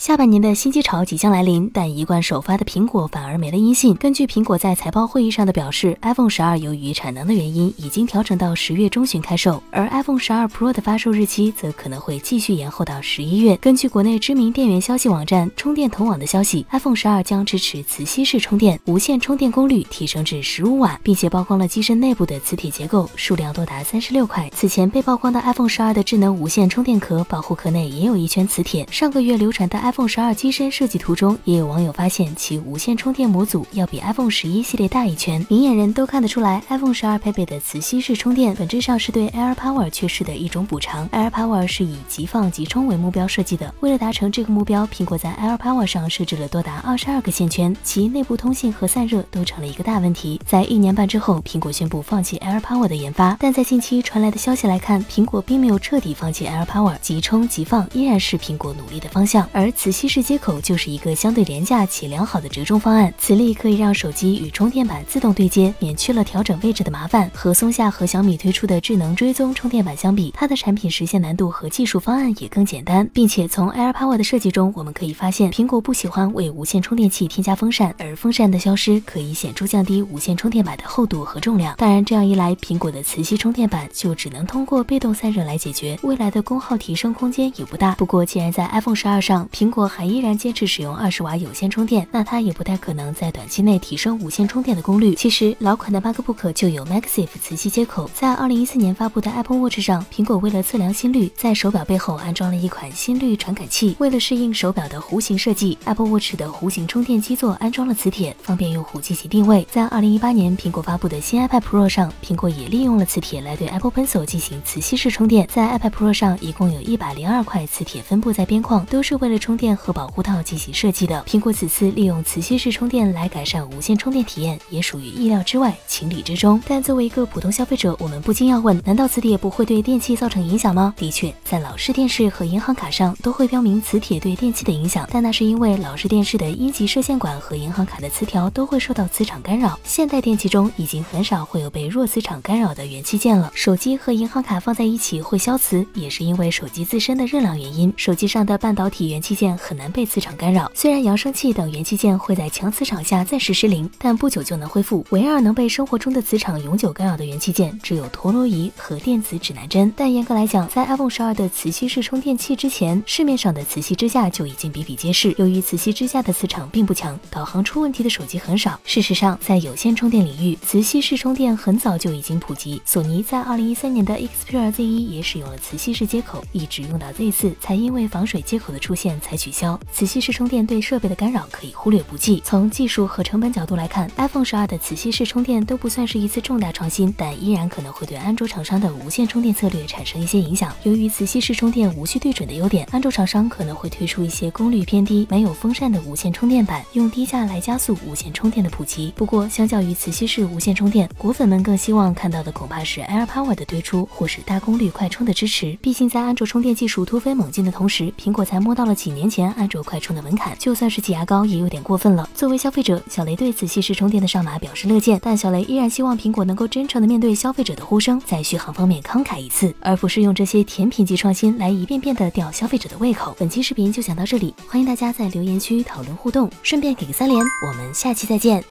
下半年的新机潮即将来临，但一贯首发的苹果反而没了音信。根据苹果在财报会议上的表示，iPhone 十二由于产能的原因，已经调整到十月中旬开售，而 iPhone 十二 Pro 的发售日期则可能会继续延后到十一月。根据国内知名电源消息网站充电头网的消息，iPhone 十二将支持磁吸式充电，无线充电功率提升至十五瓦，并且曝光了机身内部的磁铁结构，数量多达三十六块。此前被曝光的 iPhone 十二的智能无线充电壳保护壳内也有一圈磁铁。上个月流传的 i iPhone 十二机身。设计图中，也有网友发现其无线充电模组要比 iPhone 十一系列大一圈，明眼人都看得出来，iPhone 十二配备的磁吸式充电本质上是对 Air Power 缺失的一种补偿。Air Power 是以即放即充为目标设计的，为了达成这个目标，苹果在 Air Power 上设置了多达二十二个线圈，其内部通信和散热都成了一个大问题。在一年半之后，苹果宣布放弃 Air Power 的研发，但在近期传来的消息来看，苹果并没有彻底放弃 Air Power，即充即放依然是苹果努力的方向，而磁吸式接口。就是一个相对廉价且良好的折中方案，磁力可以让手机与充电板自动对接，免去了调整位置的麻烦。和松下和小米推出的智能追踪充电板相比，它的产品实现难度和技术方案也更简单。并且从 AirPower 的设计中，我们可以发现，苹果不喜欢为无线充电器添加风扇，而风扇的消失可以显著降低无线充电板的厚度和重量。当然，这样一来，苹果的磁吸充电板就只能通过被动散热来解决，未来的功耗提升空间也不大。不过，既然在 iPhone 十二上，苹果还依然坚持使用二十瓦有线充电，那它也不太可能在短期内提升无线充电的功率。其实老款的 MacBook 就有 MagSafe 磁吸接口，在二零一四年发布的 Apple Watch 上，苹果为了测量心率，在手表背后安装了一款心率传感器。为了适应手表的弧形设计，Apple Watch 的弧形充电基座安装了磁铁，方便用户进行定位。在二零一八年苹果发布的新 iPad Pro 上，苹果也利用了磁铁来对 Apple Pencil 进行磁吸式充电。在 iPad Pro 上，一共有一百零二块磁铁分布在边框，都是为了充电和保护套进行设计的。苹果此次利用磁吸式充电来改善无线充电体验，也属于意料之外、情理之中。但作为一个普通消费者，我们不禁要问：难道磁铁不会对电器造成影响吗？的确，在老式电视和银行卡上都会标明磁铁对电器的影响，但那是因为老式电视的阴极射线管和银行卡的磁条都会受到磁场干扰。现代电器中已经很少会有被弱磁场干扰的元器件了。手机和银行卡放在一起会消磁，也是因为手机自身的热量原因。手机上的半导体元器件很难被磁场干扰，虽然扬声器。等元器件会在强磁场下暂时失灵，但不久就能恢复。唯二能被生活中的磁场永久干扰的元器件，只有陀螺仪和电子指南针。但严格来讲，在 iPhone 十二的磁吸式充电器之前，市面上的磁吸支架就已经比比皆是。由于磁吸支架的磁场并不强，导航出问题的手机很少。事实上，在有线充电领域，磁吸式充电很早就已经普及。索尼在2013年的 Xperia Z1 也使用了磁吸式接口，一直用到 Z4 才因为防水接口的出现才取消。磁吸式充电对设备的干扰。可以忽略不计。从技术和成本角度来看，iPhone 十二的磁吸式充电都不算是一次重大创新，但依然可能会对安卓厂商的无线充电策略产生一些影响。由于磁吸式充电无需对准的优点，安卓厂商可能会推出一些功率偏低、没有风扇的无线充电板，用低价来加速无线充电的普及。不过，相较于磁吸式无线充电，果粉们更希望看到的恐怕是 Air Power 的推出，或是大功率快充的支持。毕竟，在安卓充电技术突飞猛进的同时，苹果才摸到了几年前安卓快充的门槛，就算是挤牙膏也有点过分了。作为消费者，小雷对磁吸式充电的上马表示乐见，但小雷依然希望苹果能够真诚的面对消费者的呼声，在续航方面慷慨一次，而不是用这些甜品级创新来一遍遍的吊消费者的胃口。本期视频就讲到这里，欢迎大家在留言区讨论互动，顺便给个三连，我们下期再见。